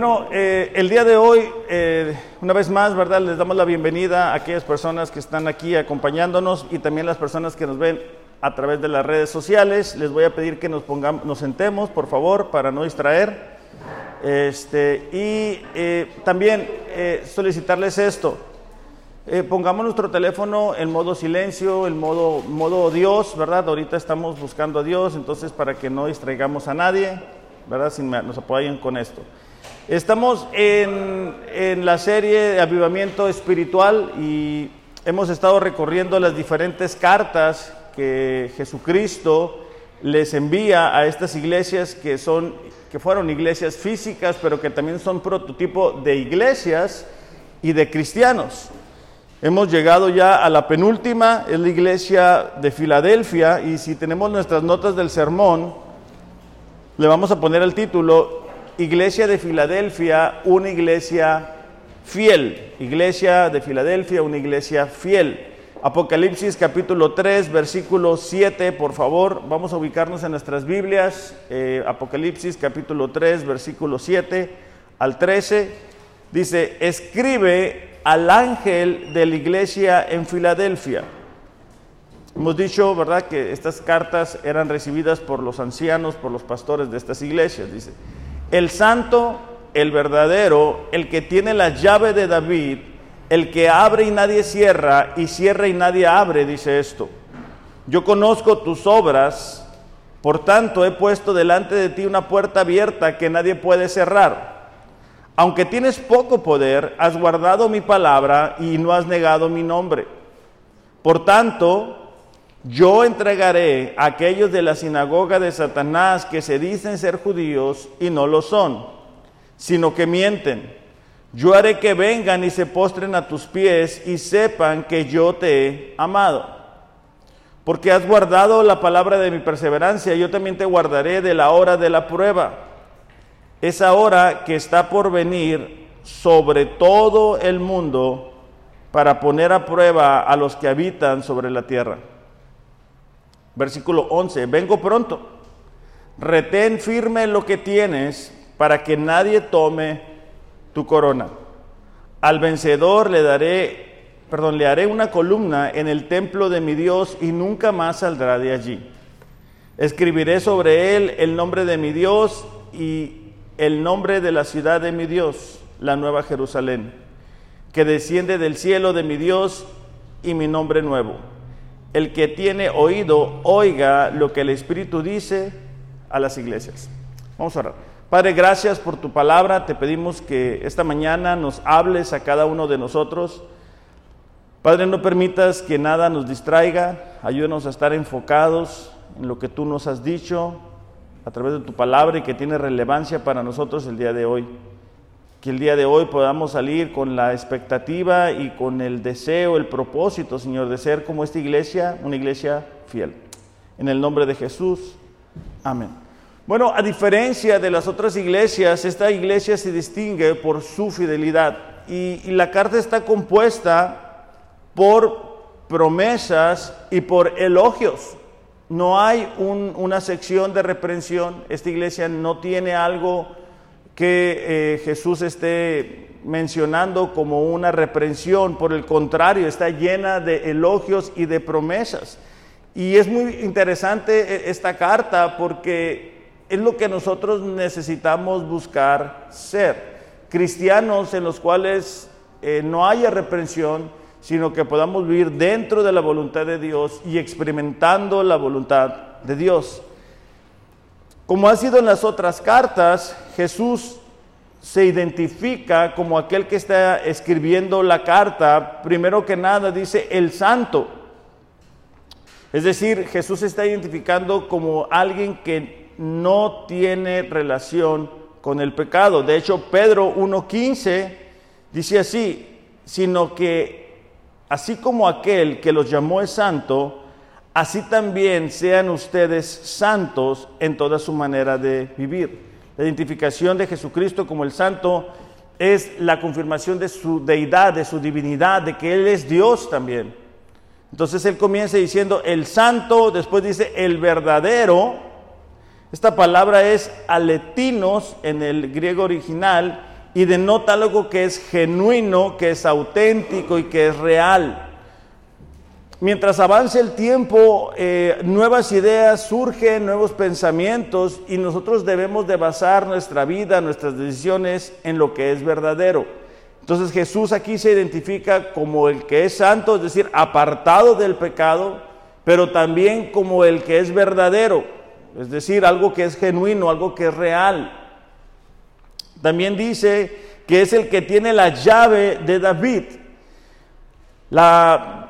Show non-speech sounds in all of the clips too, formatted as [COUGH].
Bueno, eh, el día de hoy, eh, una vez más, ¿verdad? Les damos la bienvenida a aquellas personas que están aquí acompañándonos y también las personas que nos ven a través de las redes sociales. Les voy a pedir que nos pongamos, nos sentemos, por favor, para no distraer. Este, y eh, también solicitarles esto. pongamos nuestro teléfono en modo silencio, en modo, modo Dios, ¿verdad? Ahorita estamos buscando a Dios, entonces para que no distraigamos a nadie, ¿verdad? Si nos apoyan con esto. Estamos en, en, la serie de Avivamiento Espiritual y hemos estado recorriendo las diferentes cartas que Jesucristo les envía a estas iglesias que son que fueron iglesias físicas, pero que también son prototipo de iglesias y de cristianos. Hemos llegado ya a la penúltima, es la iglesia de Filadelfia, y si tenemos nuestras notas del sermón, le vamos a poner el título Iglesia de Filadelfia, una iglesia fiel. Iglesia de Filadelfia, una iglesia fiel. Apocalipsis capítulo 3, versículo 7, por favor, vamos a ubicarnos en nuestras Biblias. Eh, Apocalipsis capítulo 3, versículo 7 al 13. Dice, escribe al ángel de la iglesia en Filadelfia. Hemos dicho, ¿verdad?, que estas cartas eran recibidas por los ancianos, por los pastores de estas iglesias. Dice, el santo, el verdadero, el que tiene la llave de David, el que abre y nadie cierra, y cierra y nadie abre, dice esto. Yo conozco tus obras, por tanto he puesto delante de ti una puerta abierta que nadie puede cerrar. Aunque tienes poco poder, has guardado mi palabra y no has negado mi nombre. Por tanto, yo entregaré a aquellos de la sinagoga de Satanás que se dicen ser judíos y no lo son, sino que mienten. Yo haré que vengan y se postren a tus pies y sepan que yo te he amado. Porque has guardado la palabra de mi perseverancia, yo también te guardaré de la hora de la prueba. Esa hora que está por venir sobre todo el mundo para poner a prueba a los que habitan sobre la tierra. Versículo 11, vengo pronto, retén firme lo que tienes para que nadie tome tu corona. Al vencedor le daré, perdón, le haré una columna en el templo de mi Dios y nunca más saldrá de allí. Escribiré sobre él el nombre de mi Dios y el nombre de la ciudad de mi Dios, la nueva Jerusalén, que desciende del cielo de mi Dios y mi nombre nuevo el que tiene oído, oiga lo que el Espíritu dice a las iglesias. Vamos a orar. Padre, gracias por tu palabra. Te pedimos que esta mañana nos hables a cada uno de nosotros. Padre, no permitas que nada nos distraiga. Ayúdenos a estar enfocados en lo que tú nos has dicho a través de tu palabra y que tiene relevancia para nosotros el día de hoy que el día de hoy podamos salir con la expectativa y con el deseo, el propósito, Señor, de ser como esta iglesia, una iglesia fiel. En el nombre de Jesús, amén. Bueno, a diferencia de las otras iglesias, esta iglesia se distingue por su fidelidad y, la carta está compuesta por promesas y por elogios. No hay una sección de reprensión, esta iglesia no tiene algo que eh, Jesús esté mencionando como una reprensión, por el contrario, está llena de elogios y de promesas. Y es muy interesante eh, esta carta porque es lo que nosotros necesitamos buscar ser. Cristianos en los cuales eh, no haya reprensión, sino que podamos vivir dentro de la voluntad de Dios y experimentando la voluntad de Dios. Como ha sido en las otras cartas, Jesús se identifica como aquel que está escribiendo la carta, primero que nada dice el santo. Es decir, Jesús se está identificando como alguien que no tiene relación con el pecado. De hecho, Pedro 1.15 dice así, sino que así como aquel que los llamó es santo, así también sean ustedes santos en toda su manera de vivir. La identificación de Jesucristo como el santo es la confirmación de su deidad, de su divinidad, de que Él es Dios también. Entonces Él comienza diciendo el santo, después dice el verdadero, Esta palabra es aletinos en el griego original y denota algo que es genuino, que es auténtico y que es real. Mientras avance el tiempo, eh, nuevas ideas surgen, nuevos pensamientos y nosotros debemos de basar nuestra vida, nuestras decisiones en lo que es verdadero. Entonces Jesús aquí se identifica como el que es santo, es decir, apartado del pecado, pero también como el que es verdadero, es decir, algo que es genuino, algo que es real. También dice que es el que tiene la llave de David. La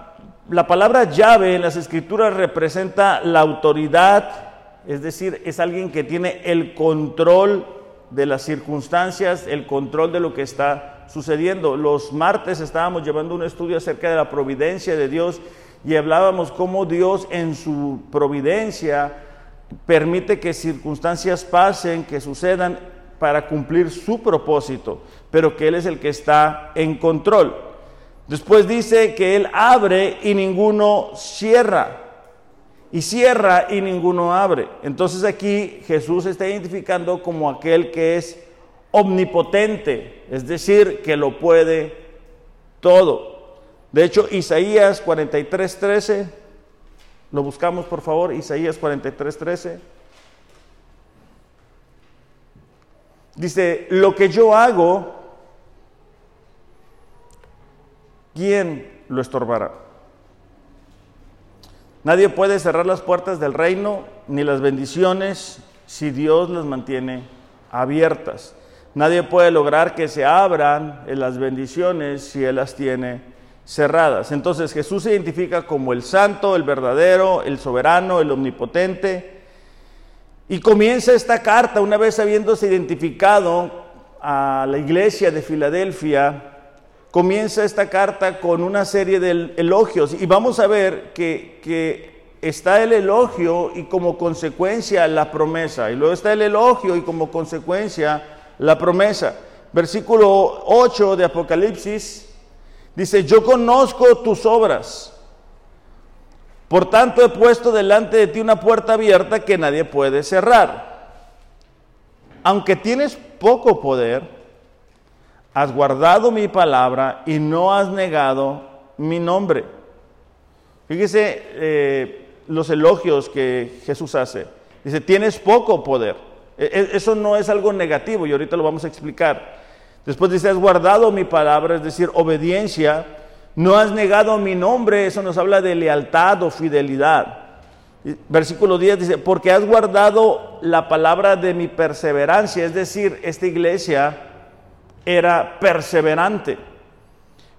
la palabra llave en las escrituras representa la autoridad, es decir, es alguien que tiene el control de las circunstancias, el control de lo que está sucediendo. Los martes estábamos llevando un estudio acerca de la providencia de Dios y hablábamos cómo Dios en su providencia permite que circunstancias pasen, que sucedan para cumplir su propósito, pero que Él es el que está en control. Después dice que Él abre y ninguno cierra. Y cierra y ninguno abre. Entonces aquí Jesús está identificando como aquel que es omnipotente, es decir, que lo puede todo. De hecho, Isaías 43:13, lo buscamos por favor, Isaías 43:13. Dice, lo que yo hago, ¿quién lo estorbará? Nadie puede cerrar las puertas del reino ni las bendiciones si Dios las mantiene abiertas. Nadie puede lograr que se abran las bendiciones si Él las tiene cerradas. Entonces Jesús se identifica como el santo, el verdadero, el soberano, el omnipotente. Y comienza esta carta, una vez habiéndose identificado a la iglesia de Filadelfia, comienza esta carta con una serie de elogios y vamos a ver que, está el elogio y como consecuencia la promesa, y luego está el elogio y como consecuencia la promesa. Versículo 8 de Apocalipsis dice, yo conozco tus obras, por tanto he puesto delante de ti una puerta abierta que nadie puede cerrar. Aunque tienes poco poder, has guardado mi palabra y no has negado mi nombre. Fíjese eh, los elogios que Jesús hace. Dice, tienes poco poder. E, e, eso no es algo negativo y ahorita lo vamos a explicar. Después dice, has guardado mi palabra, es decir, obediencia. No has negado mi nombre, eso nos habla de lealtad o fidelidad. Versículo 10 dice, porque has guardado la palabra de mi perseverancia, es decir, esta iglesia era perseverante.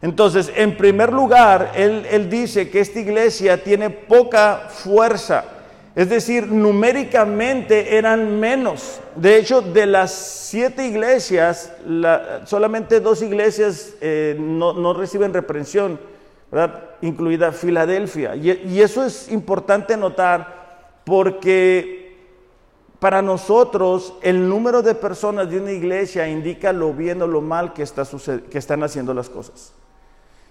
Entonces, en primer lugar, él, dice que esta iglesia tiene poca fuerza, es decir, numéricamente eran menos. De hecho, de las siete iglesias, solamente dos iglesias eh, no, reciben reprensión, incluida Filadelfia. y eso es importante notar porque para nosotros, el número de personas de una iglesia indica lo bien o lo mal que, está que están haciendo las cosas.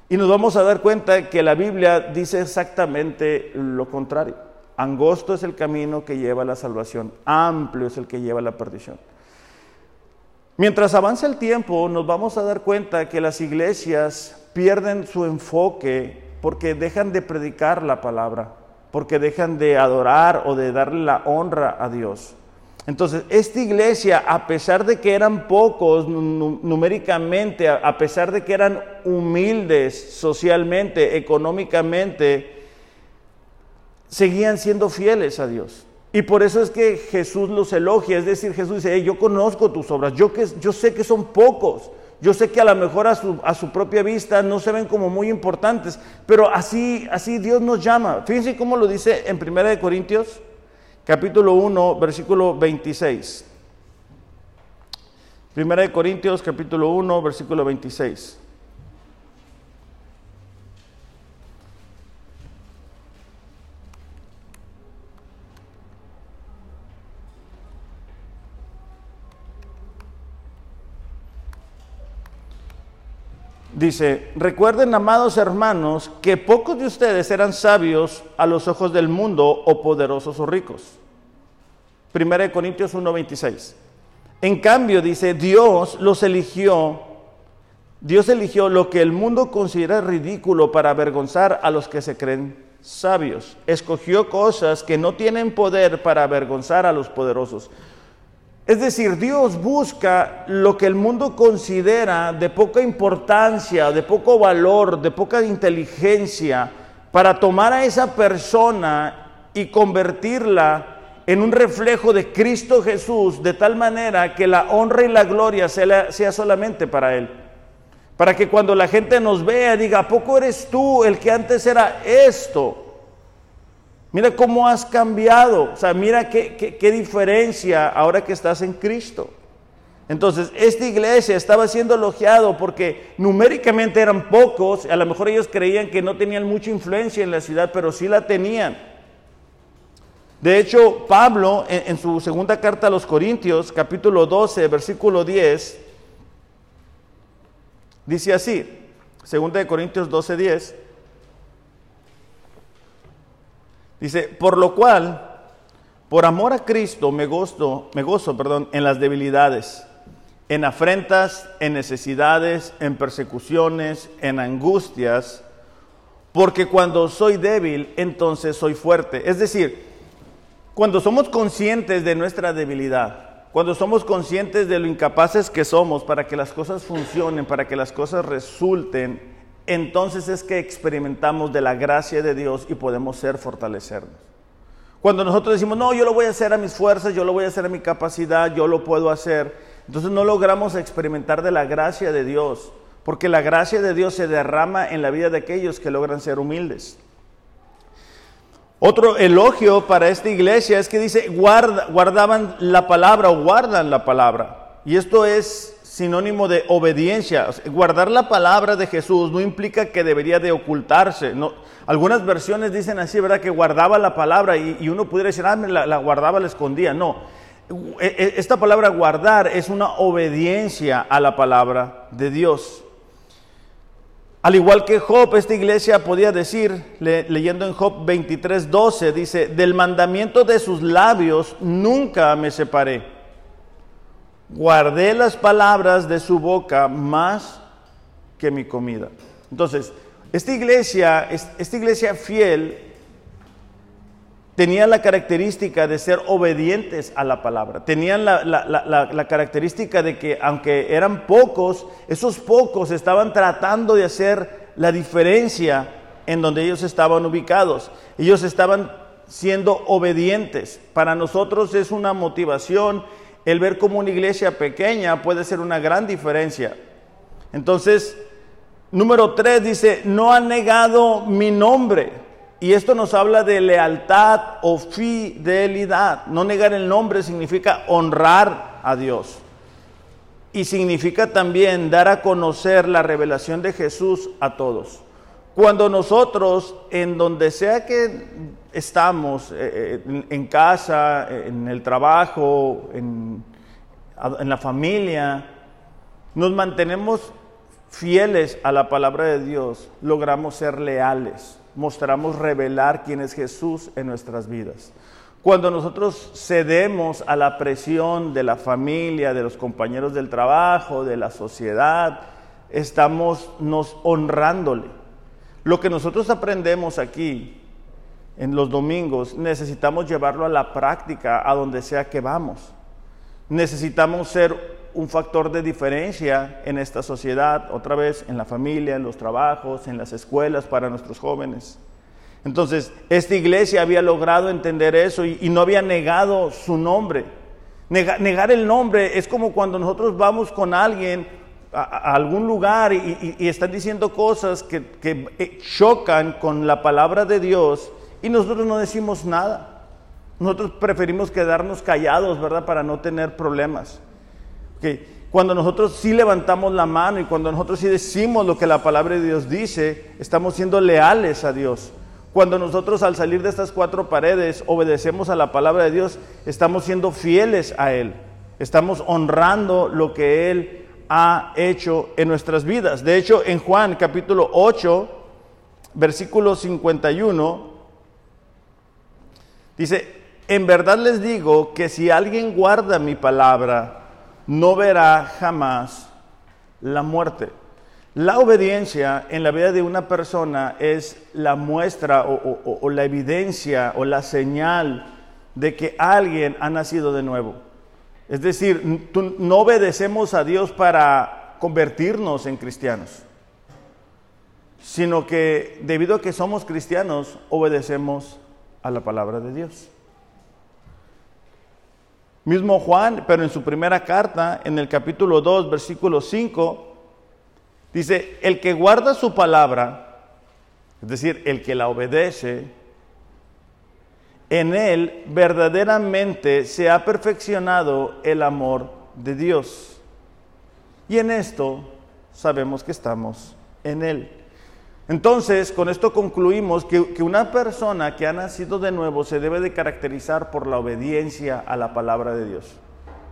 Y nos vamos a dar cuenta que la Biblia dice exactamente lo contrario. Angosto es el camino que lleva a la salvación, amplio es el que lleva a la perdición. Mientras avanza el tiempo, nos vamos a dar cuenta que las iglesias pierden su enfoque porque dejan de predicar la palabra, porque dejan de adorar o de darle la honra a Dios. Entonces, esta iglesia, a pesar de que eran pocos numéricamente, a pesar de que eran humildes socialmente, económicamente, seguían siendo fieles a Dios. Y por eso es que Jesús los elogia, es decir, Jesús dice, yo conozco tus obras, yo, sé que son pocos, yo sé que a lo mejor a su, a su, propia vista no se ven como muy importantes, pero así, así Dios nos llama. Fíjense cómo lo dice en 1 Corintios capítulo 1, versículo 26. Primera de Corintios, capítulo 1, versículo 26. Dice, recuerden, amados hermanos, que pocos de ustedes eran sabios a los ojos del mundo o poderosos o ricos. 1 Corintios 1:26. En cambio, dice, Dios los eligió, Dios eligió lo que el mundo considera ridículo para avergonzar a los que se creen sabios. Escogió cosas que no tienen poder para avergonzar a los poderosos. Es decir, Dios busca lo que el mundo considera de poca importancia, de poco valor, de poca inteligencia, para tomar a esa persona y convertirla en un reflejo de Cristo Jesús, de tal manera que la honra y la gloria sea, solamente para Él. Para que cuando la gente nos vea diga, ¿a poco eres tú el que antes era esto? Mira cómo has cambiado, o sea, mira qué, qué diferencia ahora que estás en Cristo. Entonces, esta iglesia estaba siendo elogiado porque numéricamente eran pocos, a lo mejor ellos creían que no tenían mucha influencia en la ciudad, pero sí la tenían. De hecho, Pablo en, su segunda carta a los Corintios, capítulo 12, versículo 10, dice así, segunda de Corintios 12, 10, dice, por lo cual, por amor a Cristo me gozo, me gozo, perdón, en las debilidades, en afrentas, en necesidades, en persecuciones, en angustias, porque cuando soy débil, entonces soy fuerte. Es decir, cuando somos conscientes de nuestra debilidad, cuando somos conscientes de lo incapaces que somos para que las cosas funcionen, para que las cosas resulten, entonces es que experimentamos de la gracia de Dios y podemos ser fortalecernos. Cuando nosotros decimos, no, yo lo voy a hacer a mis fuerzas, yo lo voy a hacer a mi capacidad, yo lo puedo hacer, entonces no logramos experimentar de la gracia de Dios, porque la gracia de Dios se derrama en la vida de aquellos que logran ser humildes. Otro elogio para esta iglesia es que dice, guardaban la palabra o guardan la palabra. Y esto es sinónimo de obediencia. guardar la palabra de Jesús no implica que debería de ocultarse. Algunas versiones dicen así, ¿verdad? Que guardaba la palabra y, uno pudiera decir, ah, la, la guardaba, la escondía. No. E, e, esta palabra guardar es una obediencia a la palabra de Dios. Al igual que Job, esta iglesia podía decir, leyendo en Job 23, 12, dice, del mandamiento de sus labios nunca me separé. Guardé las palabras de su boca más que mi comida. Entonces, esta iglesia, esta iglesia fiel tenían la característica de ser obedientes a la palabra. Tenían la, característica de que aunque eran pocos, esos pocos estaban tratando de hacer la diferencia en donde ellos estaban ubicados. Ellos estaban siendo obedientes. Para nosotros es una motivación el ver cómo una iglesia pequeña puede ser una gran diferencia. Entonces, número tres dice, no han negado mi nombre. Y esto nos habla de lealtad o fidelidad. No negar el nombre significa honrar a Dios. Y significa también dar a conocer la revelación de Jesús a todos. Cuando nosotros, en donde sea que estamos, eh, eh, en casa, en el trabajo, en, en la familia, nos mantenemos fieles a la palabra de Dios, logramos ser leales mostramos revelar quién es Jesús en nuestras vidas. Cuando nosotros cedemos a la presión de la familia, de los compañeros del trabajo, de la sociedad, estamos nos honrándole. Lo que nosotros aprendemos aquí en los domingos, necesitamos llevarlo a la práctica, a donde sea que vamos. Necesitamos ser un factor de diferencia en esta sociedad, otra vez en la familia, en los trabajos, en las escuelas para nuestros jóvenes. Entonces, esta iglesia había logrado entender eso y, no había negado su nombre. negar el nombre es como cuando nosotros vamos con alguien a, algún lugar y, están diciendo cosas que, eh, chocan con la palabra de Dios y nosotros no decimos nada. Nosotros preferimos quedarnos callados, ¿verdad? Para no tener problemas. Que cuando nosotros sí levantamos la mano y cuando nosotros sí decimos lo que la palabra de Dios dice, estamos siendo leales a Dios. Cuando nosotros al salir de estas cuatro paredes obedecemos a la palabra de Dios, estamos siendo fieles a Él. Estamos honrando lo que Él ha hecho en nuestras vidas. De hecho, en Juan capítulo 8, versículo 51, dice, en verdad les digo que si alguien guarda mi palabra, no verá jamás la muerte. La obediencia en la vida de una persona es la muestra o, la evidencia o la señal de que alguien ha nacido de nuevo. Es decir, no obedecemos a Dios para convertirnos en cristianos, sino que debido a que somos cristianos, obedecemos a la palabra de Dios. Mismo Juan, pero en su primera carta, en el capítulo 2, versículo 5, dice, el que guarda su palabra, es decir, el que la obedece, en él verdaderamente se ha perfeccionado el amor de Dios. Y en esto sabemos que estamos en él. Entonces, con esto concluimos que, una persona que ha nacido de nuevo se debe de caracterizar por la obediencia a la palabra de Dios,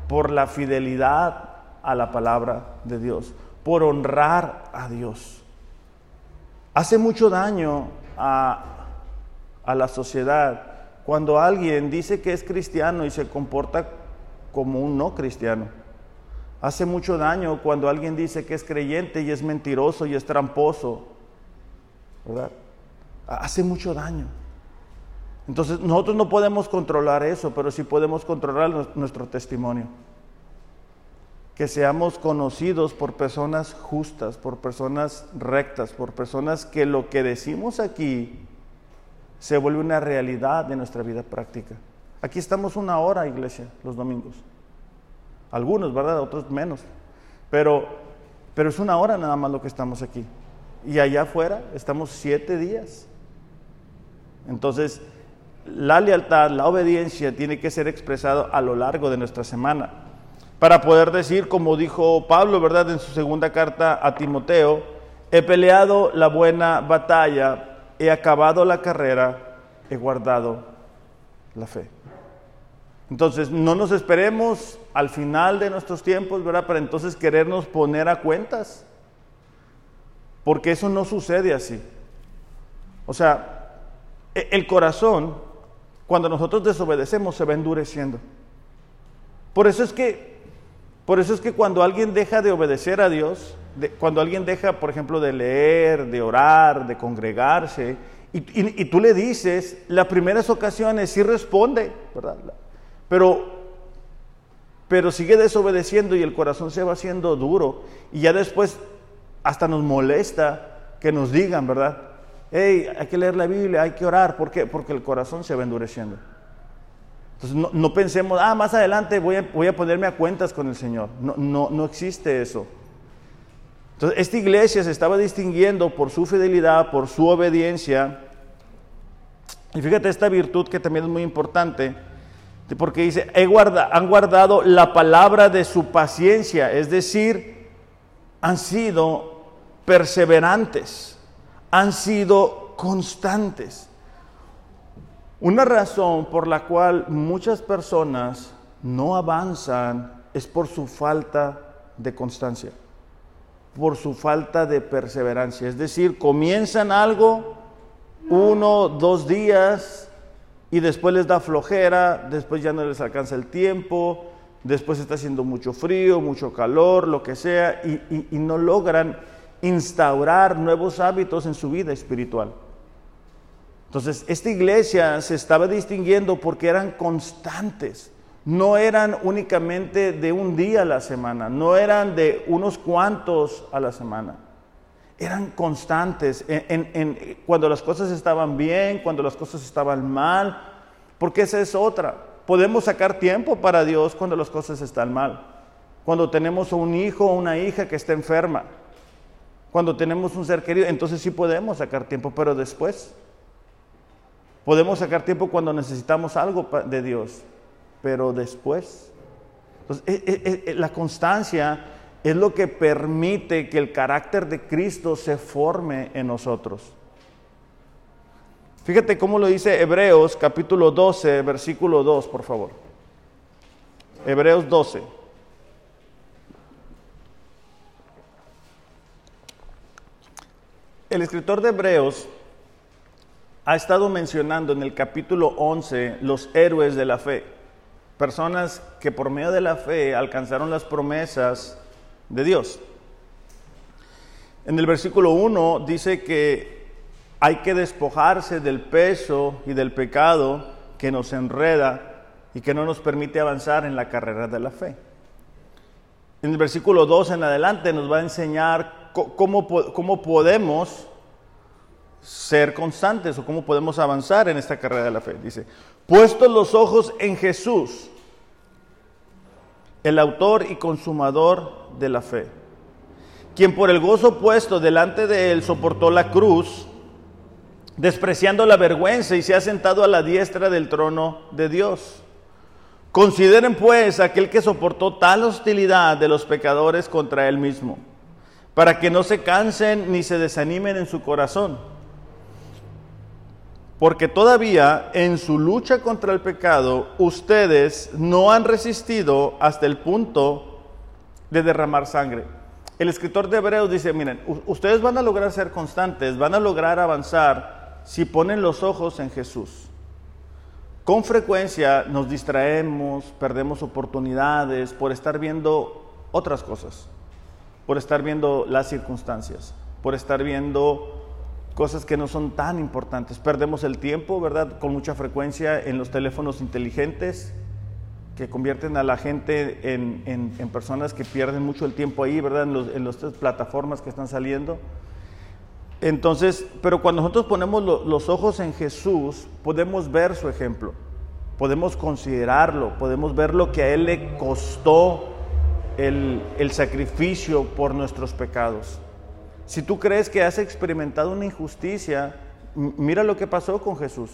por la fidelidad a la palabra de Dios, por honrar a Dios. Hace mucho daño a, a la sociedad cuando alguien dice que es cristiano y se comporta como un no cristiano. Hace mucho daño cuando alguien dice que es creyente y es mentiroso y es tramposo ¿verdad? Hace mucho daño. Entonces nosotros no podemos controlar eso, pero sí podemos controlar nuestro testimonio. Que seamos conocidos por personas justas, por personas rectas, por personas que lo que decimos aquí se vuelve una realidad de nuestra vida práctica. Aquí estamos una hora, iglesia, los domingos. Algunos, ¿verdad? Otros menos. Pero, pero es una hora nada más lo que estamos aquí. Y allá afuera estamos siete días. Entonces, la lealtad, la obediencia tiene que ser expresado a lo largo de nuestra semana. Para poder decir, como dijo Pablo, ¿verdad? En su segunda carta a Timoteo, he peleado la buena batalla, he acabado la carrera, he guardado la fe. Entonces, no nos esperemos al final de nuestros tiempos, ¿verdad? Para entonces querernos poner a cuentas. Porque eso no sucede así. O sea, e, el corazón, cuando nosotros desobedecemos, se va endureciendo. Por eso es que, por eso es que cuando alguien deja de obedecer a Dios, cuando alguien deja, por ejemplo, de leer, de orar, de congregarse, y, tú le dices, las primeras ocasiones sí responde, ¿verdad? Pero, pero sigue desobedeciendo y el corazón se va haciendo duro. Y ya después hasta nos molesta que nos digan, ¿verdad? Hey, hay que leer la Biblia, hay que orar. ¿Por qué? Porque el corazón se va endureciendo. Entonces no, pensemos, ah, más adelante voy a, voy a, ponerme a cuentas con el Señor. No, no, no existe eso. Entonces esta iglesia se estaba distinguiendo por su fidelidad, por su obediencia. Y fíjate esta virtud que también es muy importante, porque dice, han guardado la palabra de su paciencia, es decir, han sido perseverantes, han sido constantes. Una razón por la cual muchas personas no avanzan es por su falta de constancia, por su falta de perseverancia. Es decir, comienzan algo uno, dos días y después les da flojera, después ya no les alcanza el tiempo, después está haciendo mucho frío, mucho calor, lo que sea, y, y no logran instaurar nuevos hábitos en su vida espiritual. Entonces, esta iglesia se estaba distinguiendo porque eran constantes, no eran únicamente de un día a la semana, no eran de unos cuantos a la semana, eran constantes cuando las cosas estaban bien, cuando las cosas estaban mal, porque esa es otra. Podemos sacar tiempo para Dios cuando las cosas están mal, cuando tenemos un hijo o una hija que está enferma. Cuando tenemos un ser querido, entonces sí podemos sacar tiempo, pero después. Podemos sacar tiempo cuando necesitamos algo de Dios, pero después. Entonces, e, e, e, la constancia es lo que permite que el carácter de Cristo se forme en nosotros. Fíjate cómo lo dice Hebreos capítulo 12, versículo 2, por favor. Hebreos 12. El escritor de Hebreos ha estado mencionando en el capítulo 11 los héroes de la fe, personas que por medio de la fe alcanzaron las promesas de Dios. En el versículo 1 dice que hay que despojarse del peso y del pecado que nos enreda y que no nos permite avanzar en la carrera de la fe. En el versículo 2 en adelante nos va a enseñar cómo, cómo podemos ser constantes o cómo podemos avanzar en esta carrera de la fe. Dice, puestos los ojos en Jesús, el autor y consumador de la fe, quien por el gozo puesto delante de él soportó la cruz, despreciando la vergüenza y se ha sentado a la diestra del trono de Dios. Consideren pues aquel que soportó tal hostilidad de los pecadores contra él mismo, para que no se cansen ni se desanimen en su corazón porque todavía en su lucha contra el pecado ustedes no han resistido hasta el punto de derramar sangre. El escritor de Hebreos dice, miren, ustedes van a lograr ser constantes, van a lograr avanzar si ponen los ojos en Jesús. Con frecuencia nos distraemos, perdemos oportunidades por estar viendo otras cosas, por estar viendo las circunstancias, por estar viendo cosas que no son tan importantes. Perdemos el tiempo, ¿verdad? Con mucha frecuencia en los teléfonos inteligentes que convierten a la gente en, personas que pierden mucho el tiempo ahí, ¿verdad? En, las plataformas que están saliendo. Entonces, pero cuando nosotros ponemos los ojos en Jesús, podemos ver su ejemplo, podemos considerarlo, podemos ver lo que a Él le costó el, el sacrificio por nuestros pecados. Si tú crees que has experimentado una injusticia, mira lo que pasó con Jesús.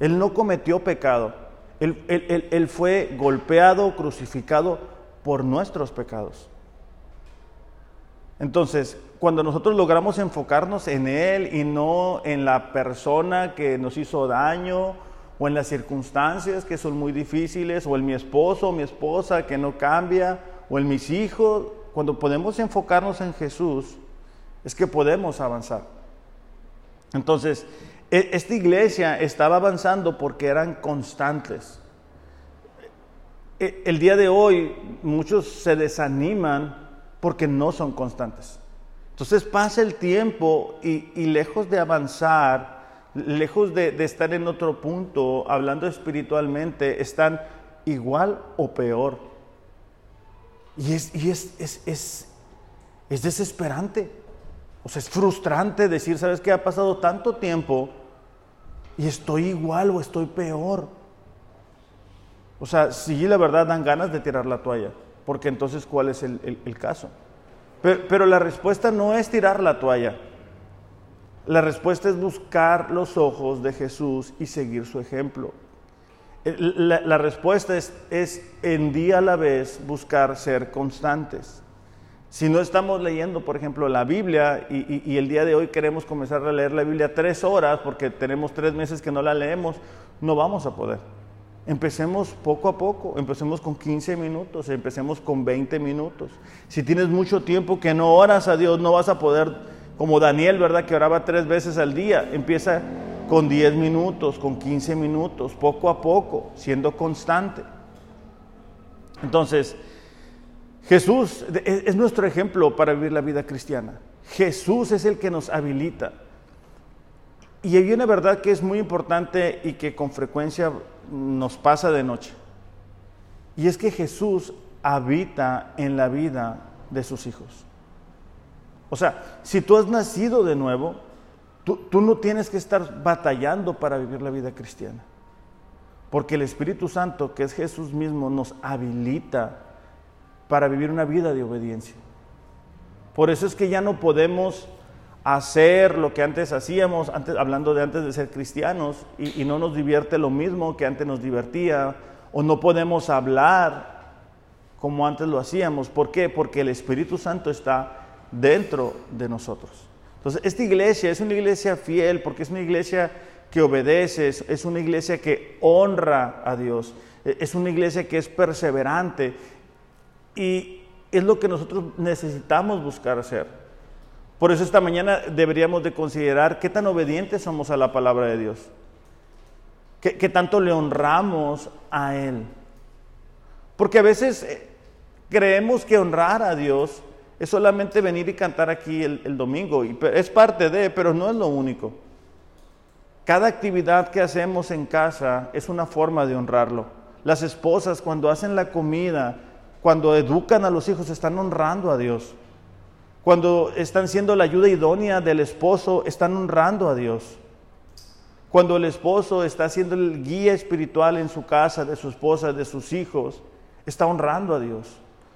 Él no cometió pecado. Él, fue golpeado, crucificado por nuestros pecados. Entonces, cuando nosotros logramos enfocarnos en Él y no en la persona que nos hizo daño o en las circunstancias que son muy difíciles o en mi esposo o mi esposa que no cambia o en mis hijos, cuando podemos enfocarnos en Jesús, es que podemos avanzar. Entonces, e, esta iglesia estaba avanzando porque eran constantes. E, el día de hoy muchos se desaniman porque no son constantes. Entonces pasa el tiempo y, lejos de avanzar, lejos de, estar en otro punto, hablando espiritualmente, están igual o peor. Y es, y es, es, es, es desesperante. O sea, es frustrante decir, ¿sabes qué? Ha pasado tanto tiempo y estoy igual o estoy peor. O sea, sí, la verdad dan ganas de tirar la toalla, porque entonces, ¿cuál es el, caso? Pero, pero, la respuesta no es tirar la toalla. La respuesta es buscar los ojos de Jesús y seguir su ejemplo. La, la respuesta es, es en día a la vez buscar ser constantes. Si no estamos leyendo, por ejemplo, la Biblia y, el día de hoy queremos comenzar a leer la Biblia tres horas porque tenemos tres meses que no la leemos, no vamos a poder. Empecemos poco a poco, empecemos con 15 minutos, empecemos con 20 minutos. Si tienes mucho tiempo que no oras a Dios, no vas a poder, como Daniel, ¿verdad? Que oraba tres veces al día. Empieza con 10 minutos, con 15 minutos, poco a poco, siendo constante. Entonces, Jesús es nuestro ejemplo para vivir la vida cristiana. Jesús es el que nos habilita. Y hay una verdad que es muy importante y que con frecuencia nos pasa de noche. Y es que Jesús habita en la vida de sus hijos. O sea, si tú has nacido de nuevo, tú, tú, no tienes que estar batallando para vivir la vida cristiana. Porque el Espíritu Santo, que es Jesús mismo, nos habilita para vivir una vida de obediencia. Por eso es que ya no podemos hacer lo que antes hacíamos, antes, hablando de antes de ser cristianos, y, no nos divierte lo mismo que antes nos divertía, o no podemos hablar como antes lo hacíamos. ¿Por qué? Porque el Espíritu Santo está dentro de nosotros. Entonces, esta iglesia es una iglesia fiel porque es una iglesia que obedece, es una iglesia que honra a Dios, es una iglesia que es perseverante y es lo que nosotros necesitamos buscar hacer. Por eso esta mañana deberíamos de considerar qué tan obedientes somos a la palabra de Dios. Qué, qué tanto le honramos a Él. Porque a veces eh, creemos que honrar a Dios es solamente venir y cantar aquí el, domingo. Y es parte de, pero no es lo único. Cada actividad que hacemos en casa es una forma de honrarlo. Las esposas cuando hacen la comida, cuando educan a los hijos, están honrando a Dios. Cuando están siendo la ayuda idónea del esposo, están honrando a Dios. Cuando el esposo está siendo el guía espiritual en su casa, de su esposa, de sus hijos, está honrando a Dios.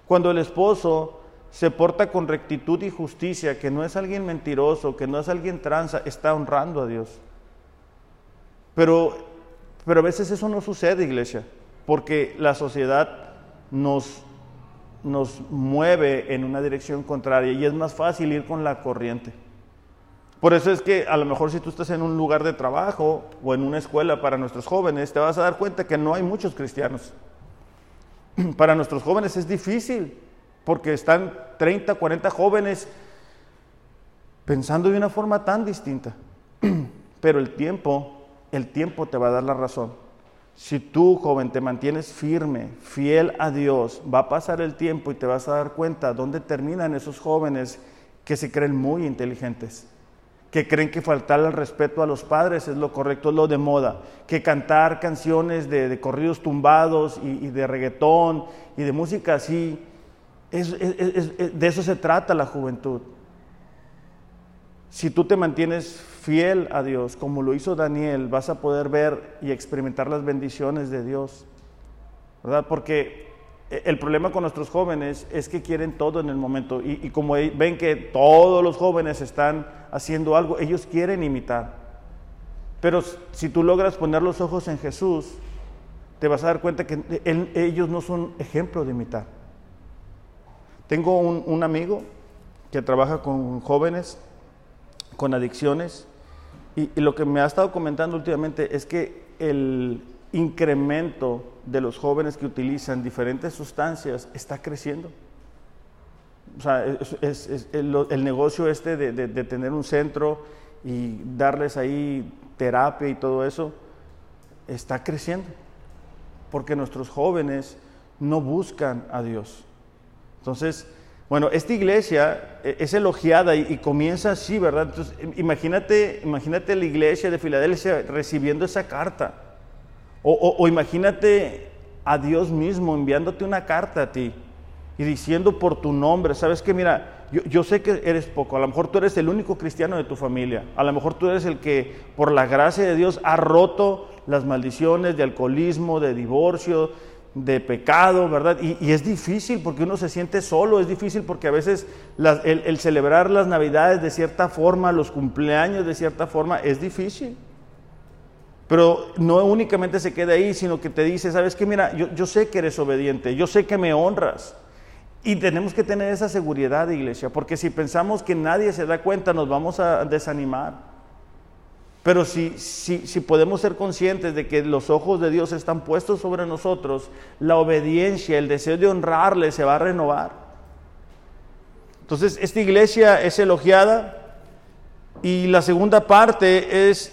Cuando el esposo se porta con rectitud y justicia, que no es alguien mentiroso, que no es alguien tranza, está honrando a Dios. Pero, pero a veces eso no sucede, iglesia, porque la sociedad nos, nos mueve en una dirección contraria y es más fácil ir con la corriente. Por eso es que a lo mejor si tú estás en un lugar de trabajo o en una escuela para nuestros jóvenes, te vas a dar cuenta que no hay muchos cristianos. [CLEARS THROAT] para nuestros jóvenes es difícil, porque están 30, 40 jóvenes pensando de una forma tan distinta. [CLEARS THROAT] Pero el tiempo, el tiempo te va a dar la razón. Si tú, joven, te mantienes firme, fiel a Dios, va a pasar el tiempo y te vas a dar cuenta dónde terminan esos jóvenes que se creen muy inteligentes que creen que faltar el respeto a los padres es lo correcto, es lo de moda, que cantar canciones de, corridos tumbados y, de reggaetón y de música así, de eso se trata la juventud. Si tú te mantienes fiel a Dios, como lo hizo Daniel, vas a poder ver y experimentar las bendiciones de Dios, ¿verdad? Porque e, el problema con nuestros jóvenes es que quieren todo en el momento y, como ven que todos los jóvenes están haciendo algo, ellos quieren imitar. Pero si tú logras poner los ojos en Jesús, te vas a dar cuenta que ellos no son ejemplo de imitar. Tengo un, amigo que trabaja con jóvenes con adicciones y lo que me ha estado comentando últimamente es que el, incremento de los jóvenes que utilizan diferentes sustancias está creciendo. O sea, el, negocio este de, tener un centro y darles ahí terapia y todo eso, está creciendo. Porque nuestros jóvenes no buscan a Dios. Entonces, bueno, esta iglesia e, es elogiada y, comienza así, ¿verdad? Entonces, imagínate, imagínate la iglesia de Filadelfia recibiendo esa carta. O, imagínate a Dios mismo enviándote una carta a ti y diciendo por tu nombre, sabes que mira, yo, yo, sé que eres poco, a lo mejor tú eres el único cristiano de tu familia, a lo mejor tú eres el que por la gracia de Dios ha roto las maldiciones de alcoholismo, de divorcio, de pecado, ¿verdad? Y, es difícil porque uno se siente solo, es difícil porque a veces el, el celebrar las navidades de cierta forma, los cumpleaños de cierta forma, es difícil. Pero no únicamente se queda ahí, sino que te dice, sabes que mira, yo, sé que eres obediente, yo sé que me honras. Y tenemos que tener esa seguridad, iglesia, porque si pensamos que nadie se da cuenta, nos vamos a desanimar. Pero si, si, podemos ser conscientes de que los ojos de Dios están puestos sobre nosotros, la obediencia, el deseo de honrarle se va a renovar. Entonces, esta iglesia es elogiada y la segunda parte es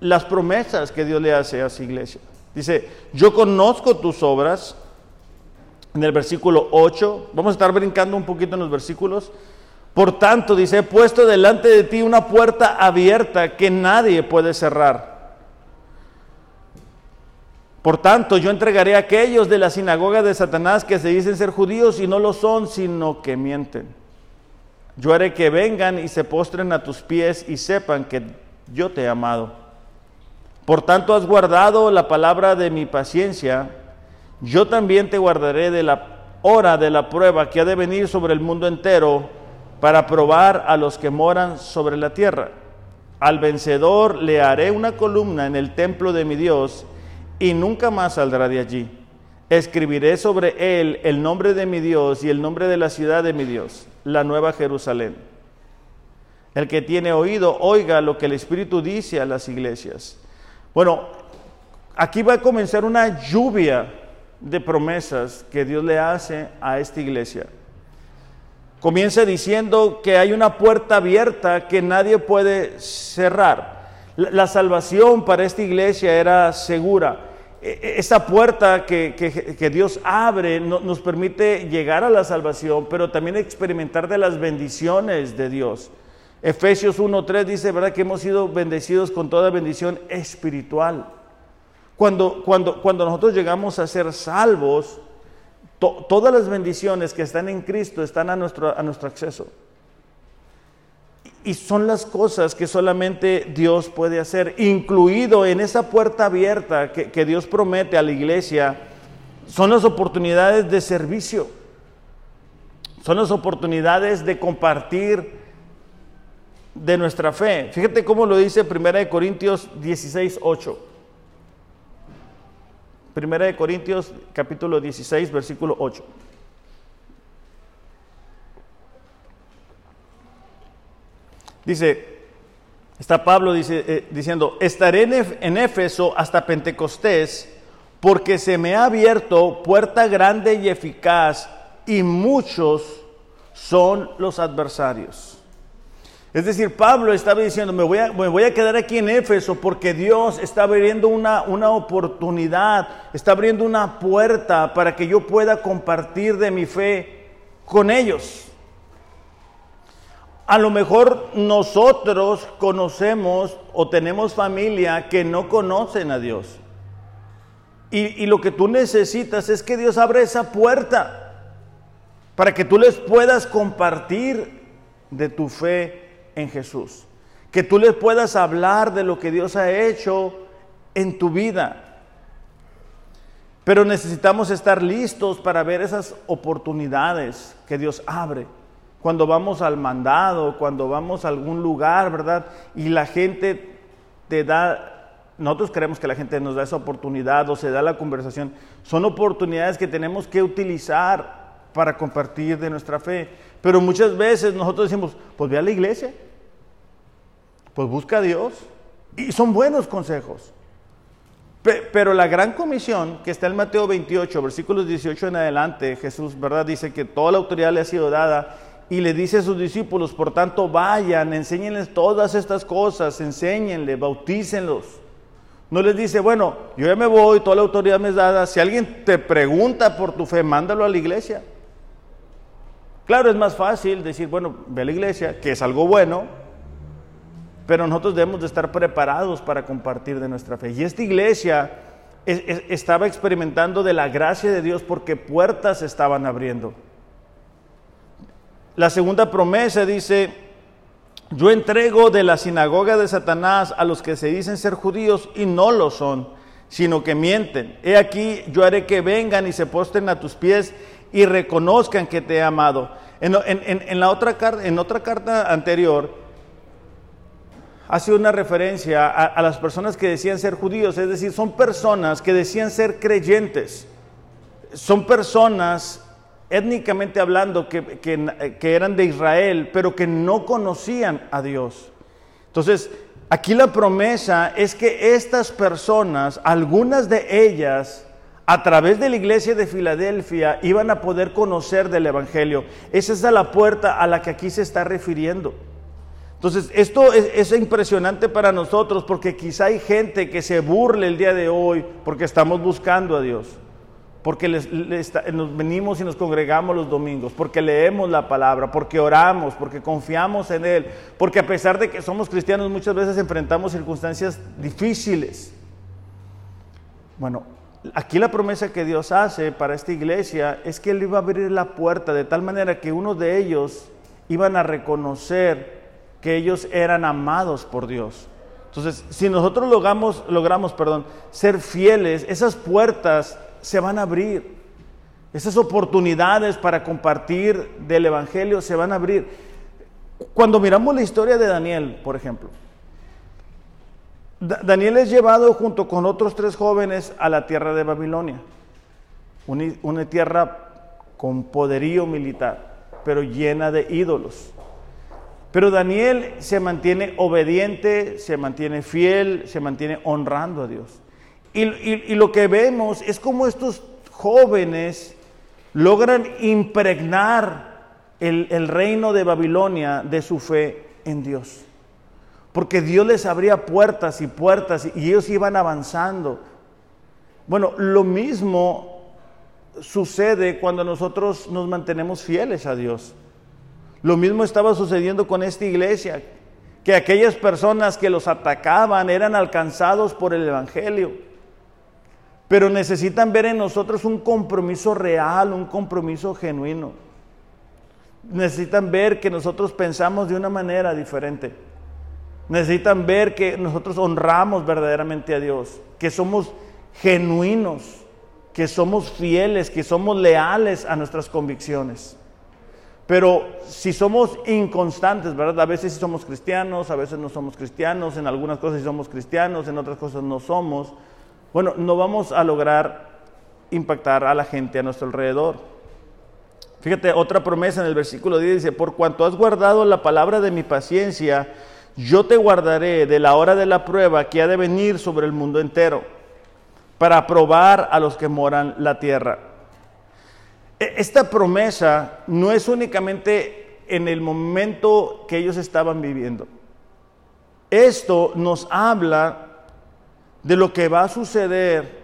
las promesas que Dios le hace a su iglesia. Dice, yo conozco tus obras, en el versículo 8, vamos a estar brincando un poquito en los versículos. Por tanto, dice, he puesto delante de ti una puerta abierta que nadie puede cerrar. Por tanto, yo entregaré a aquellos de la sinagoga de Satanás que se dicen ser judíos y no lo son, sino que mienten. Yo haré que vengan y se postren a tus pies y sepan que yo te he amado. Por tanto has guardado la palabra de mi paciencia, yo también te guardaré de la hora de la prueba que ha de venir sobre el mundo entero para probar a los que moran sobre la tierra. Al vencedor le haré una columna en el templo de mi Dios y nunca más saldrá de allí. Escribiré sobre él el nombre de mi Dios y el nombre de la ciudad de mi Dios, la nueva Jerusalén. El que tiene oído, oiga lo que el Espíritu dice a las iglesias. Bueno, aquí va a comenzar una lluvia de promesas que Dios le hace a esta iglesia. Comienza diciendo que hay una puerta abierta que nadie puede cerrar. La, salvación para esta iglesia era segura. E, e, esa puerta que, Dios abre nos permite llegar a la salvación, pero también experimentar de las bendiciones de Dios. Efesios 1.3 dice, ¿verdad? Que hemos sido bendecidos con toda bendición espiritual. Cuando, cuando, cuando nosotros llegamos a ser salvos, todas las bendiciones que están en Cristo están a nuestro, a nuestro acceso. Y son las cosas que solamente Dios puede hacer, incluido en esa puerta abierta que, que Dios promete a la iglesia, son las oportunidades de servicio, son las oportunidades de compartir de nuestra fe. Fíjate cómo lo dice 1 Corintios 16, 8. Primera de Corintios capítulo 16, versículo 8. Dice, está Pablo eh, diciendo, estaré en Éfeso hasta Pentecostés porque se me ha abierto puerta grande y eficaz y muchos son los adversarios. Es decir, Pablo estaba diciendo, me voy, a, me voy a quedar aquí en Éfeso porque Dios está abriendo una, una oportunidad, está abriendo una puerta para que yo pueda compartir de mi fe con ellos. A lo mejor nosotros conocemos o tenemos familia que no conocen a Dios. Y, y, lo que tú necesitas es que Dios abra esa puerta para que tú les puedas compartir de tu fe en Jesús. Que tú les puedas hablar de lo que Dios ha hecho en tu vida. Pero necesitamos estar listos para ver esas oportunidades que Dios abre. Cuando vamos al mandado, cuando vamos a algún lugar, ¿verdad? Y la gente te da, nosotros creemos que la gente nos da esa oportunidad o se da la conversación. Son oportunidades que tenemos que utilizar para compartir de nuestra fe. Pero muchas veces nosotros decimos, pues ve a la iglesia, pues busca a Dios. Y son buenos consejos. Pero la gran comisión que está en Mateo 28, versículos 18 en adelante, Jesús, ¿verdad? Dice que toda la autoridad le ha sido dada y le dice a sus discípulos, por tanto, vayan, enséñenles todas estas cosas, enséñenle, bautícenlos. No les dice, bueno, yo ya me voy, toda la autoridad me es dada. Si alguien te pregunta por tu fe, mándalo a la iglesia. Claro, es más fácil decir, bueno, ve a la iglesia, que es algo bueno, pero nosotros debemos de estar preparados para compartir de nuestra fe. Y esta iglesia estaba experimentando de la gracia de Dios porque puertas estaban abriendo. La segunda promesa dice, yo entrego de la sinagoga de Satanás a los que se dicen ser judíos y no lo son, sino que mienten. He aquí, yo haré que vengan y se posten a tus pies y reconozcan que te he amado. En, la otra, en otra carta anterior, hace una referencia a, las personas que decían ser judíos, es decir, son personas que decían ser creyentes, son personas étnicamente hablando que, que, eran de Israel, pero que no conocían a Dios. Entonces, aquí la promesa es que estas personas, algunas de ellas, a través de la iglesia de Filadelfia iban a poder conocer del Evangelio. Esa es la puerta a la que aquí se está refiriendo. Entonces, esto es, impresionante para nosotros porque quizá hay gente que se burle el día de hoy porque estamos buscando a Dios, porque nos venimos y nos congregamos los domingos, porque leemos la palabra, porque oramos, porque confiamos en Él, porque a pesar de que somos cristianos muchas veces enfrentamos circunstancias difíciles. Bueno, Aquí la promesa que Dios hace para esta iglesia es que Él iba a abrir la puerta de tal manera que uno de ellos iban a reconocer que ellos eran amados por Dios. Entonces, si nosotros logramos, logramos perdón, ser fieles, esas puertas se van a abrir. Esas oportunidades para compartir del Evangelio se van a abrir. Cuando miramos la historia de Daniel, por ejemplo, Daniel es llevado junto con otros tres jóvenes a la tierra de Babilonia, una tierra con poderío militar, pero llena de ídolos. Pero Daniel se mantiene obediente, se mantiene fiel, se mantiene honrando a Dios. Y, lo que vemos es como estos jóvenes logran impregnar el reino de Babilonia de su fe en Dios. Porque Dios les abría puertas y puertas y ellos iban avanzando. Bueno, lo mismo sucede cuando nosotros nos mantenemos fieles a Dios. Lo mismo estaba sucediendo con esta iglesia, que aquellas personas que los atacaban eran alcanzados por el Evangelio, pero necesitan ver en nosotros un compromiso real, un compromiso genuino. Necesitan ver que nosotros pensamos de una manera diferente. Necesitan ver que nosotros honramos verdaderamente a Dios, que somos genuinos, que somos fieles, que somos leales a nuestras convicciones. Pero si somos inconstantes, ¿verdad? A veces sí somos cristianos, a veces no somos cristianos, en algunas cosas sí somos cristianos, en otras cosas no somos. Bueno, no vamos a lograr impactar a la gente a nuestro alrededor. Fíjate, otra promesa en el versículo 10 dice, por cuanto has guardado la palabra de mi paciencia, yo te guardaré de la hora de la prueba que ha de venir sobre el mundo entero, para probar a los que moran la tierra. E, esta promesa no es únicamente en el momento que ellos estaban viviendo. Esto nos habla de lo que va a suceder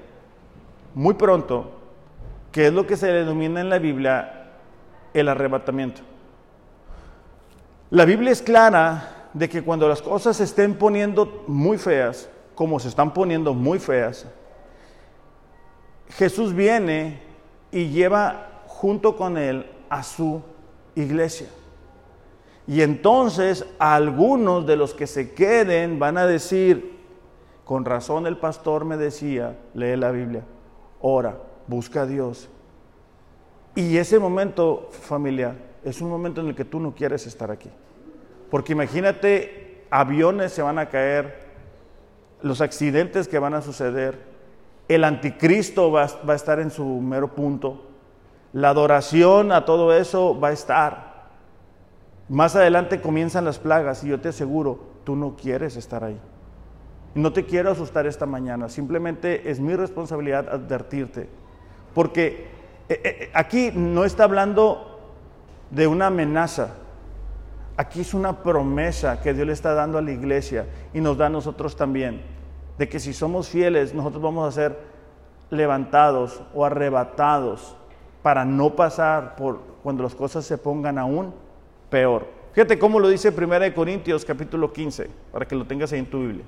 muy pronto, que es lo que se denomina en la Biblia el arrebatamiento. La Biblia es clara de que cuando las cosas se estén poniendo muy feas, como se están poniendo muy feas, Jesús viene y lleva junto con él a su iglesia. Y entonces algunos de los que se queden van a decir, con razón el pastor me decía, lee la Biblia, ora, busca a Dios. Y ese momento, familia, es un momento en el que tú no quieres estar aquí. Porque imagínate, aviones se van a caer, los accidentes que van a suceder, el anticristo va, a estar en su mero punto, la adoración a todo eso va a estar. Más adelante comienzan las plagas y yo te aseguro, tú no quieres estar ahí. No te quiero asustar esta mañana, simplemente es mi responsabilidad advertirte. Porque eh, eh, aquí no está hablando de una amenaza, aquí es una promesa que Dios le está dando a la iglesia y nos da a nosotros también, de que si somos fieles, nosotros vamos a ser levantados o arrebatados para no pasar por cuando las cosas se pongan aún peor. Fíjate cómo lo dice 1 Corintios capítulo 15, para que lo tengas en tu Biblia.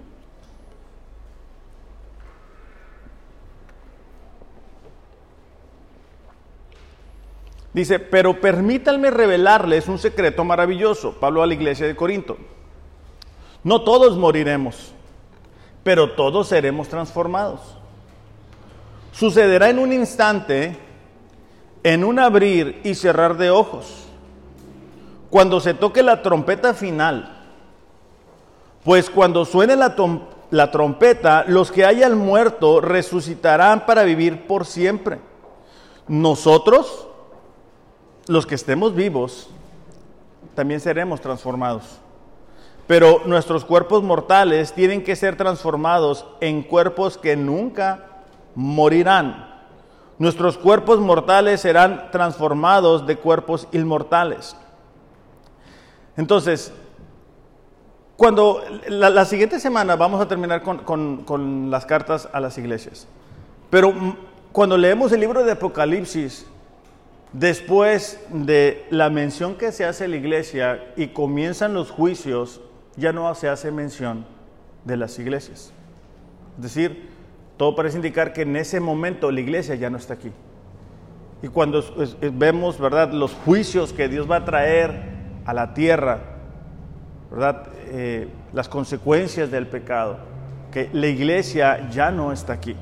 Dice, pero permítanme revelarles un secreto maravilloso, Pablo a la iglesia de Corinto. No todos moriremos, pero todos seremos transformados. Sucederá en un instante en un abrir y cerrar de ojos, cuando se toque la trompeta final, pues cuando suene la, la trompeta, los que hayan muerto resucitarán para vivir por siempre. Nosotros, los que estemos vivos, también seremos transformados. Pero nuestros cuerpos mortales tienen que ser transformados en cuerpos que nunca morirán Nuestros cuerpos mortales serán transformados de cuerpos inmortales. Entonces, cuando la, siguiente semana vamos a terminar con, las cartas a las iglesias, pero cuando leemos el libro de Apocalipsis, después de la mención que se hace a la iglesia y comienzan los juicios, ya no se hace mención de las iglesias. Es decir, todo parece indicar que en ese momento la iglesia ya no está aquí. Y cuando vemos, ¿verdad?, los juicios que Dios va a traer a la tierra, ¿verdad?, eh, las consecuencias del pecado, que la iglesia ya no está aquí.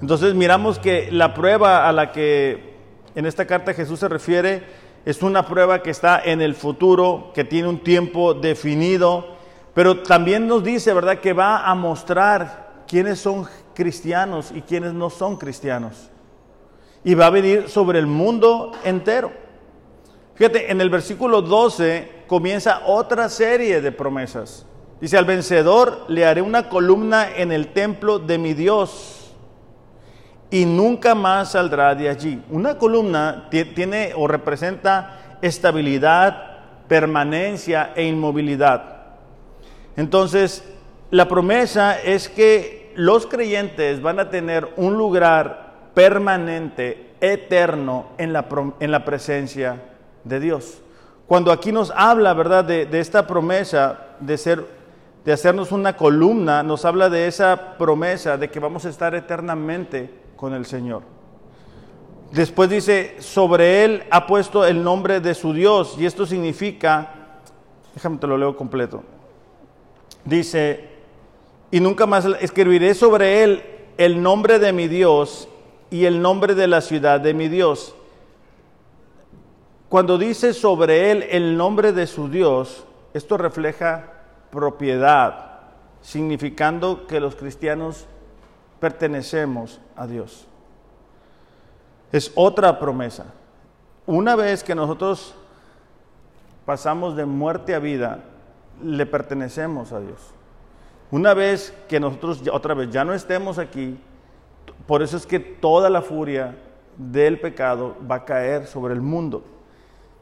Entonces miramos que la prueba a la que en esta carta Jesús se refiere es una prueba que está en el futuro, que tiene un tiempo definido, pero también nos dice, ¿verdad?, que va a mostrar quiénes son cristianos y quienes no son cristianos. Y va a venir sobre el mundo entero. Fíjate, en el versículo 12 comienza otra serie de promesas. Dice, al vencedor le haré una columna en el templo de mi Dios y nunca más saldrá de allí. Una columna tiene o representa estabilidad, permanencia e inmovilidad. Entonces, la promesa es que los creyentes van a tener un lugar permanente, eterno, en la, en la presencia de Dios. Cuando aquí nos habla, ¿verdad?, de, de esta promesa de ser de hacernos una columna, nos habla de esa promesa de que vamos a estar eternamente con el Señor. Después dice, sobre él ha puesto el nombre de su Dios, y esto significa, déjame te lo leo completo, dice, y nunca más escribiré sobre él el nombre de mi Dios y el nombre de la ciudad de mi Dios. Cuando dice sobre él el nombre de su Dios, esto refleja propiedad, significando que los cristianos pertenecemos a Dios. Es otra promesa. Una vez que nosotros pasamos de muerte a vida, le pertenecemos a Dios. Una vez que nosotros otra vez ya no estemos aquí, por eso es que toda la furia del pecado va a caer sobre el mundo.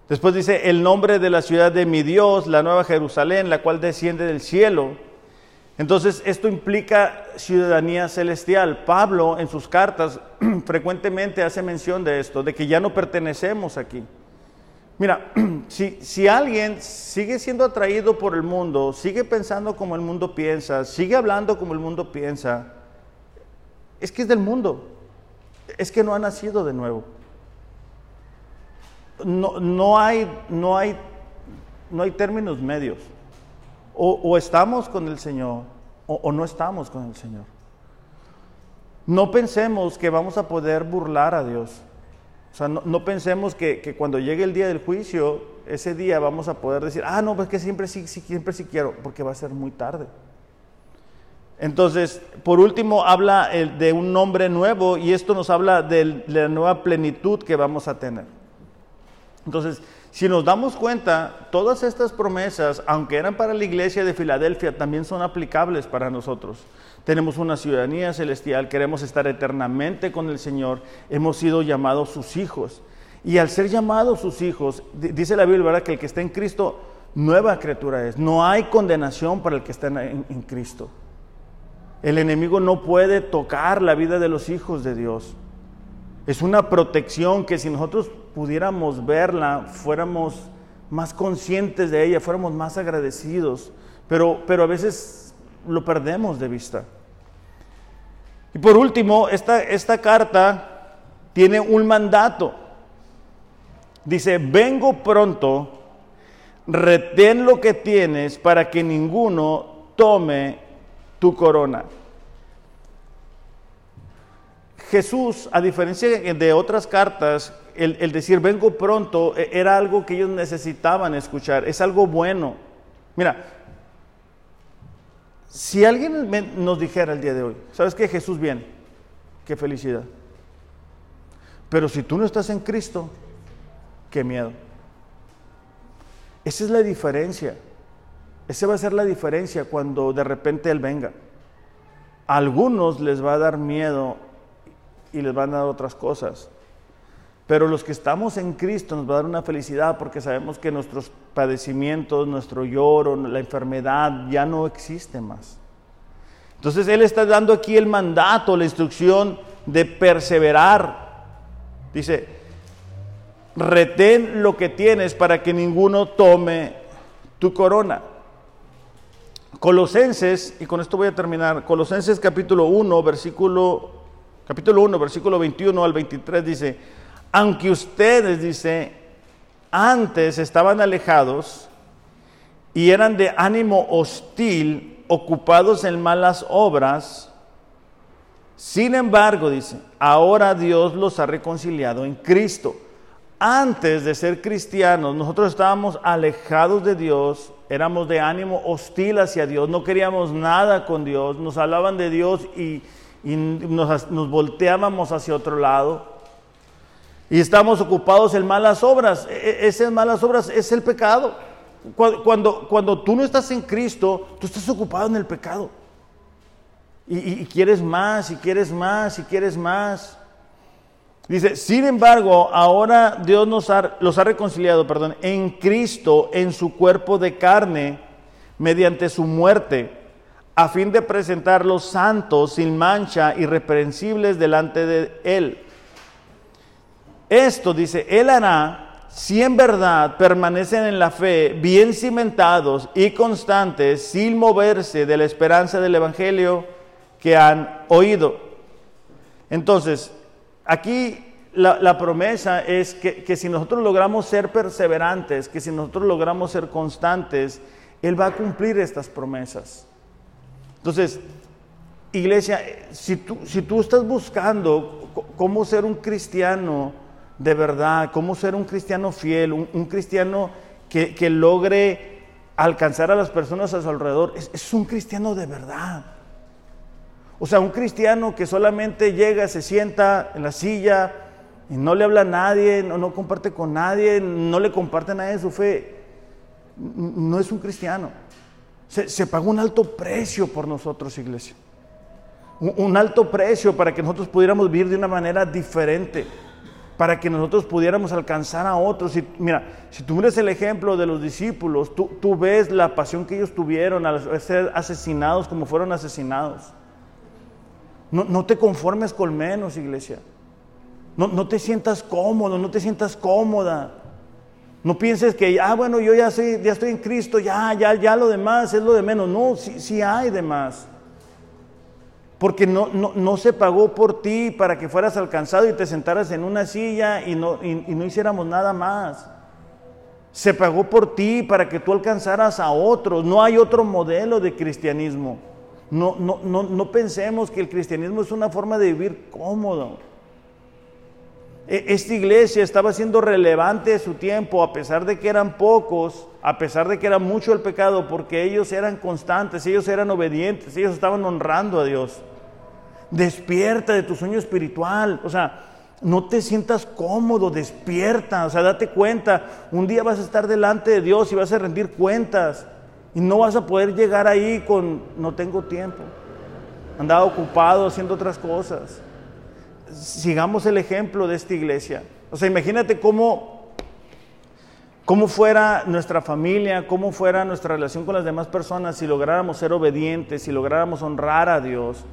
Después dice, el nombre de la ciudad de mi Dios, la nueva Jerusalén, la cual desciende del cielo. Entonces, esto implica ciudadanía celestial. Pablo en sus cartas [CLEARS THROAT] frecuentemente hace mención de esto, de que ya no pertenecemos aquí. Mira, [CLEARS THROAT] si, si, alguien sigue siendo atraído por el mundo, sigue pensando como el mundo piensa, sigue hablando como el mundo piensa, es que es del mundo, es que no ha nacido de nuevo no, no, hay, no, hay, no hay términos medios. O, estamos con el Señor o, no estamos con el Señor. No pensemos que vamos a poder burlar a Dios. O sea, no, pensemos que, cuando llegue el día del juicio, ese día vamos a poder decir, ah, no, pues que siempre sí, siempre sí quiero, porque va a ser muy tarde. Entonces, por último, habla de un nombre nuevo y esto nos habla de la nueva plenitud que vamos a tener. Entonces, si nos damos cuenta, todas estas promesas, aunque eran para la iglesia de Filadelfia, también son aplicables para nosotros. Tenemos una ciudadanía celestial, queremos estar eternamente con el Señor, hemos sido llamados sus hijos. Y al ser llamados sus hijos, dice la Biblia, que el que está en Cristo, nueva criatura es. No hay condenación para el que está en Cristo. El enemigo no puede tocar la vida de los hijos de Dios. Es una protección que si nosotros pudiéramos verla, fuéramos más conscientes de ella, fuéramos más agradecidos, pero, pero a veces lo perdemos de vista. Y por último, esta, esta carta tiene un mandato. Dice, vengo pronto, retén lo que tienes para que ninguno tome tu corona. Jesús, a diferencia de otras cartas, el, decir vengo pronto e, era algo que ellos necesitaban escuchar, es algo bueno. Mira, si alguien nos dijera el día de hoy, ¿sabes que Jesús viene? Qué felicidad. Pero si tú no estás en Cristo, qué miedo. Esa es la diferencia. Esa va a ser la diferencia cuando de repente Él venga. A algunos les va a dar miedo y les van a dar otras cosas. Pero los que estamos en Cristo nos va a dar una felicidad porque sabemos que nuestros padecimientos, nuestro lloro, la enfermedad ya no existe más. Entonces Él está dando aquí el mandato, la instrucción de perseverar. Dice, retén lo que tienes para que ninguno tome tu corona. Colosenses, y con esto voy a terminar, Colosenses capítulo 1, versículo capítulo 1, versículo 21 al 23 dice, aunque ustedes, dice, antes estaban alejados y eran de ánimo hostil, ocupados en malas obras, sin embargo, dice, ahora Dios los ha reconciliado en Cristo. Antes de ser cristianos, nosotros estábamos alejados de Dios, éramos de ánimo hostil hacia Dios, no queríamos nada con Dios, nos hablaban de Dios y y nos, volteábamos hacia otro lado y estamos ocupados en malas obras. E, e, esas malas obras es el pecado. Cuando, cuando, tú no estás en Cristo, tú estás ocupado en el pecado. Y, y, quieres más, y quieres más, y quieres más. Dice, sin embargo, ahora Dios nos los ha reconciliado, perdón, en Cristo, en su cuerpo de carne, mediante su muerte, a fin de presentarlos santos, sin mancha, irreprensibles delante de Él. Esto, dice, Él hará si en verdad permanecen en la fe, bien cimentados y constantes, sin moverse de la esperanza del Evangelio que han oído. Entonces, Aquí la, promesa es que, si nosotros logramos ser perseverantes, que si nosotros logramos ser constantes, Él va a cumplir estas promesas. Entonces, iglesia, si tú, si tú estás buscando cómo ser un cristiano de verdad, cómo ser un cristiano fiel, un, cristiano que, logre alcanzar a las personas a su alrededor, es un cristiano de verdad. O sea, un cristiano que solamente llega, se sienta en la silla y no le habla a nadie, no, no comparte con nadie, no le comparte a nadie su fe, no es un cristiano. Se, pagó un alto precio por nosotros, iglesia. Un, alto precio para que nosotros pudiéramos vivir de una manera diferente, para que nosotros pudiéramos alcanzar a otros. Y, mira, si tú miras el ejemplo de los discípulos, tú, tú ves la pasión que ellos tuvieron al ser asesinados como fueron asesinados. No, te conformes con menos, iglesia. No, te sientas cómodo, no te sientas cómoda. No pienses que, ah, bueno, yo ya, estoy en Cristo, ya, ya, ya lo demás es lo de menos. No, sí, sí hay de más. Porque no, no, se pagó por ti para que fueras alcanzado y te sentaras en una silla y no, y no hiciéramos nada más. Se pagó por ti para que tú alcanzaras a otros. No hay otro modelo de cristianismo. No, no, no, no pensemos que el cristianismo es una forma de vivir cómodo. E, esta iglesia estaba siendo relevante de su tiempo, a pesar de que eran pocos, a pesar de que era mucho el pecado, porque ellos eran constantes, ellos eran obedientes, ellos estaban honrando a Dios. Despierta de tu sueño espiritual, o sea, no te sientas cómodo, despierta, o sea, date cuenta, un día vas a estar delante de Dios y vas a rendir cuentas. Y no vas a poder llegar ahí con no tengo tiempo. Andaba ocupado haciendo otras cosas. Sigamos el ejemplo de esta iglesia. O sea, imagínate cómo, cómo fuera nuestra familia, cómo fuera nuestra relación con las demás personas si lográramos ser obedientes, si lográramos honrar a Dios,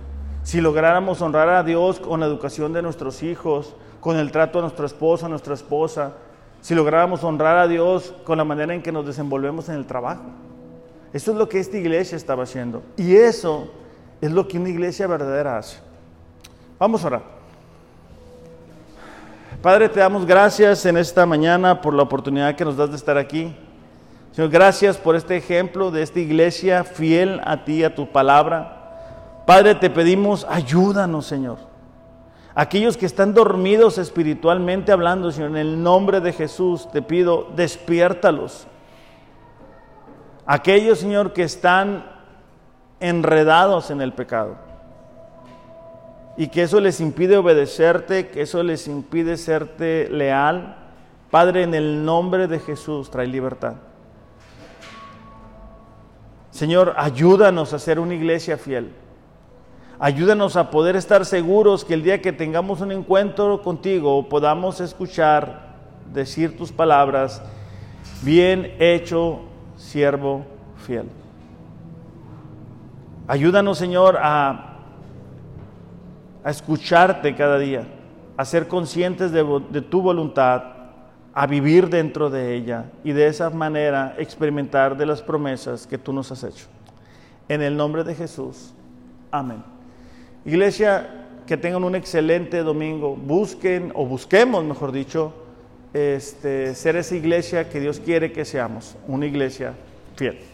si lográramos honrar a Dios con la educación de nuestros hijos, con el trato a nuestro esposo, a nuestra esposa, si lográramos honrar a Dios con la manera en que nos desenvolvemos en el trabajo. Eso es lo que esta iglesia estaba haciendo. Y eso es lo que una iglesia verdadera hace. Vamos a orar. Padre, te damos gracias en esta mañana por la oportunidad que nos das de estar aquí. Señor, gracias por este ejemplo de esta iglesia fiel a ti, a tu palabra. Padre, te pedimos, ayúdanos, Señor. Aquellos que están dormidos espiritualmente hablando, Señor, en el nombre de Jesús, te pido, despiértalos. Aquellos, Señor, que están enredados en el pecado y que eso les impide obedecerte, que eso les impide serte leal, Padre, en el nombre de Jesús, trae libertad. Señor, ayúdanos a ser una iglesia fiel. Ayúdanos a poder estar seguros que el día que tengamos un encuentro contigo podamos escuchar, decir tus palabras, bien hecho, siervo fiel. Ayúdanos, Señor, a, a escucharte cada día, a ser conscientes de, tu voluntad, a vivir dentro de ella y de esa manera experimentar de las promesas que tú nos has hecho. En el nombre de Jesús. Amén. Iglesia, que tengan un excelente domingo. Busquen, o busquemos, mejor dicho, este, ser esa iglesia que Dios quiere que seamos, una iglesia fiel.